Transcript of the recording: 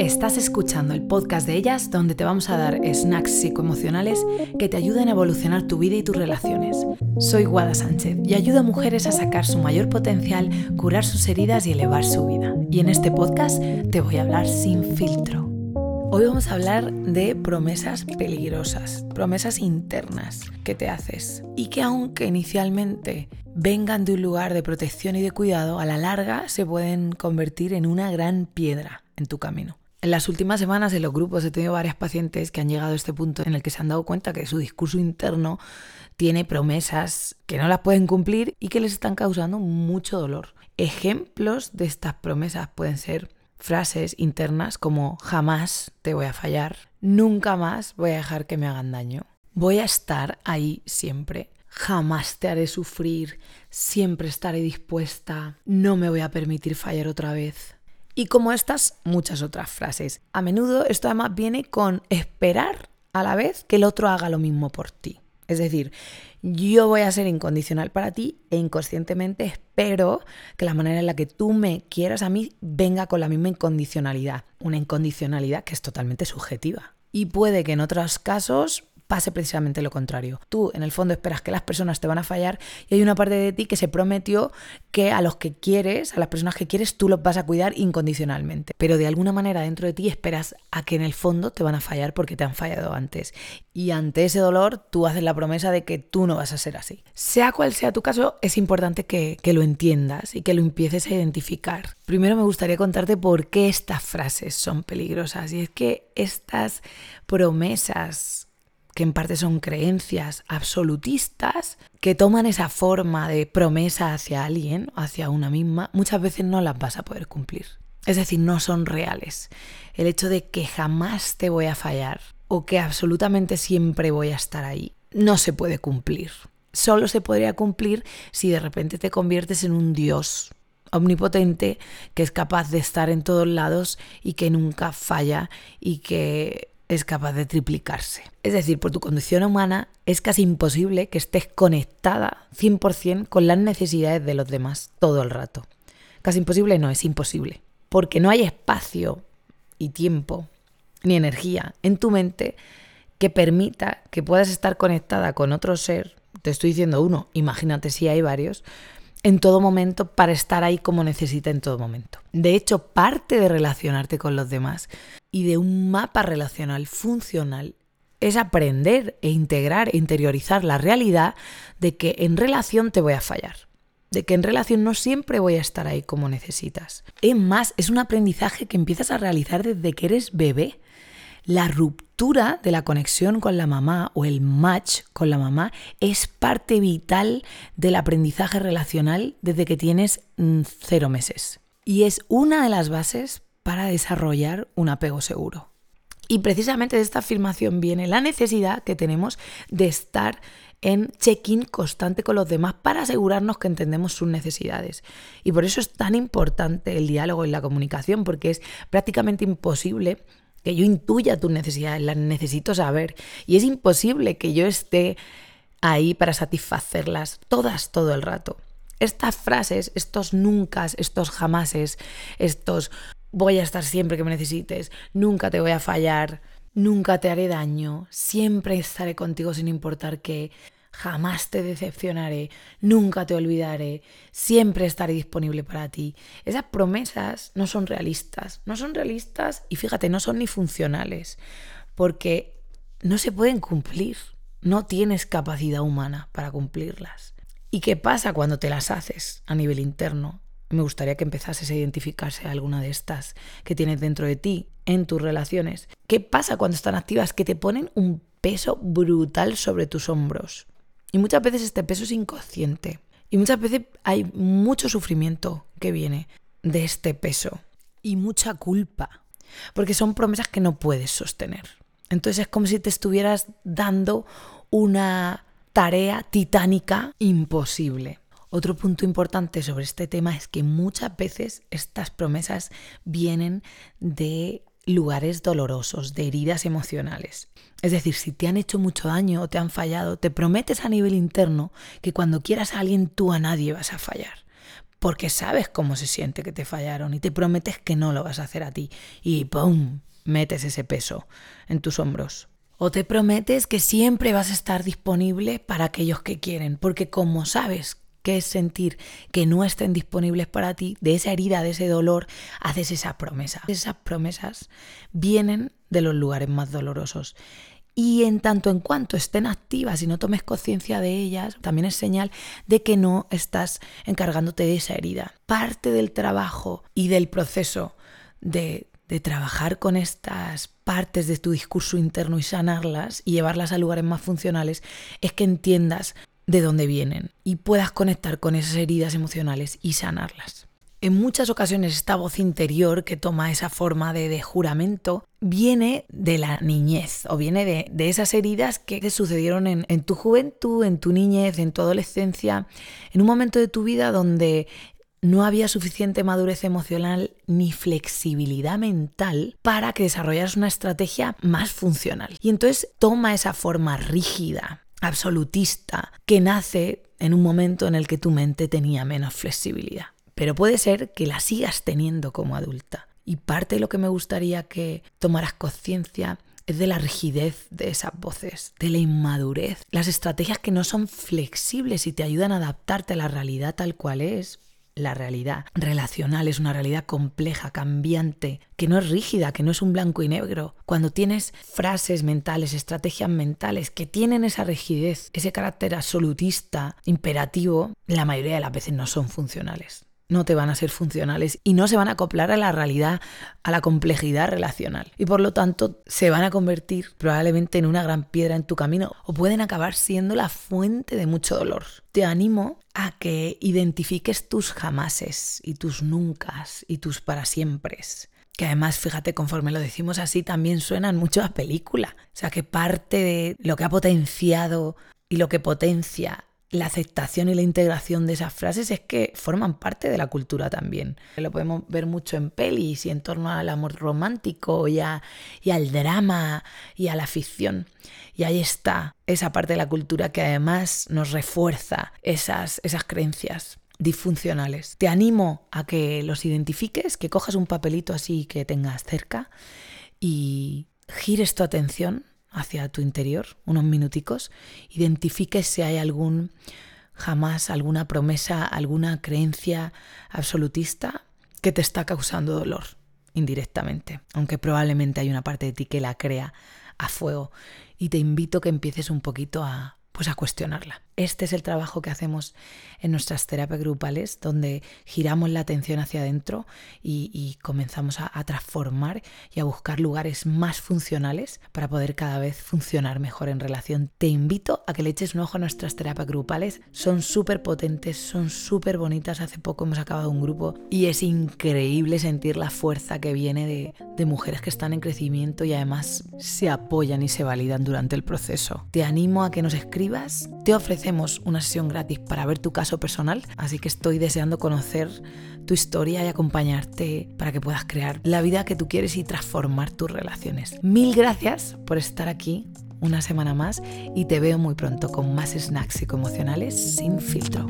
Estás escuchando el podcast de ellas donde te vamos a dar snacks psicoemocionales que te ayuden a evolucionar tu vida y tus relaciones. Soy Guada Sánchez y ayudo a mujeres a sacar su mayor potencial, curar sus heridas y elevar su vida. Y en este podcast te voy a hablar sin filtro. Hoy vamos a hablar de promesas peligrosas, promesas internas que te haces y que aunque inicialmente vengan de un lugar de protección y de cuidado, a la larga se pueden convertir en una gran piedra en tu camino. En las últimas semanas en los grupos he tenido varias pacientes que han llegado a este punto en el que se han dado cuenta que su discurso interno tiene promesas que no las pueden cumplir y que les están causando mucho dolor. Ejemplos de estas promesas pueden ser frases internas como jamás te voy a fallar, nunca más voy a dejar que me hagan daño, voy a estar ahí siempre, jamás te haré sufrir, siempre estaré dispuesta, no me voy a permitir fallar otra vez. Y como estas, muchas otras frases. A menudo esto además viene con esperar a la vez que el otro haga lo mismo por ti. Es decir, yo voy a ser incondicional para ti e inconscientemente espero que la manera en la que tú me quieras a mí venga con la misma incondicionalidad. Una incondicionalidad que es totalmente subjetiva. Y puede que en otros casos pase precisamente lo contrario. Tú, en el fondo, esperas que las personas te van a fallar y hay una parte de ti que se prometió que a los que quieres, a las personas que quieres, tú los vas a cuidar incondicionalmente. Pero de alguna manera dentro de ti esperas a que en el fondo te van a fallar porque te han fallado antes. Y ante ese dolor, tú haces la promesa de que tú no vas a ser así. Sea cual sea tu caso, es importante que, que lo entiendas y que lo empieces a identificar. Primero me gustaría contarte por qué estas frases son peligrosas. Y es que estas promesas en parte son creencias absolutistas, que toman esa forma de promesa hacia alguien, hacia una misma, muchas veces no las vas a poder cumplir. Es decir, no son reales. El hecho de que jamás te voy a fallar o que absolutamente siempre voy a estar ahí, no se puede cumplir. Solo se podría cumplir si de repente te conviertes en un dios omnipotente que es capaz de estar en todos lados y que nunca falla y que es capaz de triplicarse. Es decir, por tu condición humana es casi imposible que estés conectada 100% con las necesidades de los demás todo el rato. Casi imposible no, es imposible. Porque no hay espacio y tiempo ni energía en tu mente que permita que puedas estar conectada con otro ser. Te estoy diciendo uno, imagínate si hay varios, en todo momento para estar ahí como necesita en todo momento. De hecho, parte de relacionarte con los demás y de un mapa relacional funcional es aprender e integrar e interiorizar la realidad de que en relación te voy a fallar, de que en relación no siempre voy a estar ahí como necesitas. Es más, es un aprendizaje que empiezas a realizar desde que eres bebé. La ruptura de la conexión con la mamá o el match con la mamá es parte vital del aprendizaje relacional desde que tienes mm, cero meses. Y es una de las bases para desarrollar un apego seguro. Y precisamente de esta afirmación viene la necesidad que tenemos de estar en check-in constante con los demás para asegurarnos que entendemos sus necesidades. Y por eso es tan importante el diálogo y la comunicación, porque es prácticamente imposible que yo intuya tus necesidades, las necesito saber. Y es imposible que yo esté ahí para satisfacerlas todas todo el rato. Estas frases, estos nunca, estos jamases, estos voy a estar siempre que me necesites, nunca te voy a fallar, nunca te haré daño, siempre estaré contigo sin importar qué, jamás te decepcionaré, nunca te olvidaré, siempre estaré disponible para ti. Esas promesas no son realistas, no son realistas y fíjate, no son ni funcionales, porque no se pueden cumplir, no tienes capacidad humana para cumplirlas. ¿Y qué pasa cuando te las haces a nivel interno? me gustaría que empezases a identificarse alguna de estas que tienes dentro de ti, en tus relaciones. ¿Qué pasa cuando están activas? Que te ponen un peso brutal sobre tus hombros. Y muchas veces este peso es inconsciente. Y muchas veces hay mucho sufrimiento que viene de este peso. Y mucha culpa. Porque son promesas que no puedes sostener. Entonces es como si te estuvieras dando una tarea titánica imposible. Otro punto importante sobre este tema es que muchas veces estas promesas vienen de lugares dolorosos, de heridas emocionales. Es decir, si te han hecho mucho daño o te han fallado, te prometes a nivel interno que cuando quieras a alguien tú a nadie vas a fallar. porque sabes cómo se siente que te fallaron y te prometes que no lo vas a hacer a ti. Y ¡pum! metes ese peso en tus hombros. O te prometes que siempre vas a estar disponible para aquellos que quieren, porque como sabes que es sentir que no estén disponibles para ti, de esa herida, de ese dolor, haces esa promesa. Esas promesas vienen de los lugares más dolorosos. Y en tanto en cuanto estén activas y no tomes conciencia de ellas, también es señal de que no estás encargándote de esa herida. Parte del trabajo y del proceso de, de trabajar con estas partes de tu discurso interno y sanarlas y llevarlas a lugares más funcionales es que entiendas de dónde vienen y puedas conectar con esas heridas emocionales y sanarlas. En muchas ocasiones esta voz interior que toma esa forma de, juramento viene de la niñez o viene de, esas heridas que te sucedieron en, en tu juventud, en tu niñez, en tu adolescencia, en un momento de tu vida donde no había suficiente madurez emocional ni flexibilidad mental para que desarrollaras una estrategia más funcional. Y entonces toma esa forma rígida, absolutista que nace en un momento en el que tu mente tenía menos flexibilidad. Pero puede ser que la sigas teniendo como adulta. Y parte de lo que me gustaría que tomaras conciencia es de la rigidez de esas voces, de la inmadurez, las estrategias que no son flexibles y te ayudan a adaptarte a la realidad tal cual es, la realidad relacional es una realidad compleja, cambiante, que no es rígida, que no es un blanco y negro. Cuando tienes frases mentales, estrategias mentales que tienen esa rigidez, ese carácter absolutista, imperativo, la mayoría de las veces no son funcionales no te van a ser funcionales y no se van a acoplar a la realidad, a la complejidad relacional. Y por lo tanto se van a convertir probablemente en una gran piedra en tu camino o pueden acabar siendo la fuente de mucho dolor. Te animo a que identifiques tus jamases y tus nunca y tus para siempre. Que además, fíjate, conforme lo decimos así, también suenan mucho a película. O sea, que parte de lo que ha potenciado y lo que potencia la aceptación y la integración de esas frases es que forman parte de la cultura también. Lo podemos ver mucho en pelis y en torno al amor romántico y, al drama y a la ficción. Y ahí está esa parte de la cultura que además nos refuerza esas, esas creencias disfuncionales. Te animo a que los identifiques, que cojas un papelito así que tengas cerca y gires tu atención hacia tu interior, unos minuticos, identifiques si hay algún jamás alguna promesa, alguna creencia absolutista que te está causando dolor indirectamente, aunque probablemente hay una parte de ti que la crea a fuego y te invito que empieces un poquito a pues a cuestionarla. Este es el trabajo que hacemos en nuestras terapias grupales, donde giramos la atención hacia adentro y, comenzamos a, transformar y a buscar lugares más funcionales para poder cada vez funcionar mejor en relación. Te invito a que le eches un ojo a nuestras terapias grupales. Son súper potentes, son súper bonitas. Hace poco hemos acabado un grupo y es increíble sentir la fuerza que viene de, mujeres que están en crecimiento y además se apoyan y se validan durante el proceso. Te animo a que nos escribas. Te ofrecemos una sesión gratis para ver tu caso personal, así que estoy deseando conocer tu historia y acompañarte para que puedas crear la vida que tú quieres y transformar tus relaciones. Mil gracias por estar aquí una semana más y te veo muy pronto con más snacks psicoemocionales sin filtro.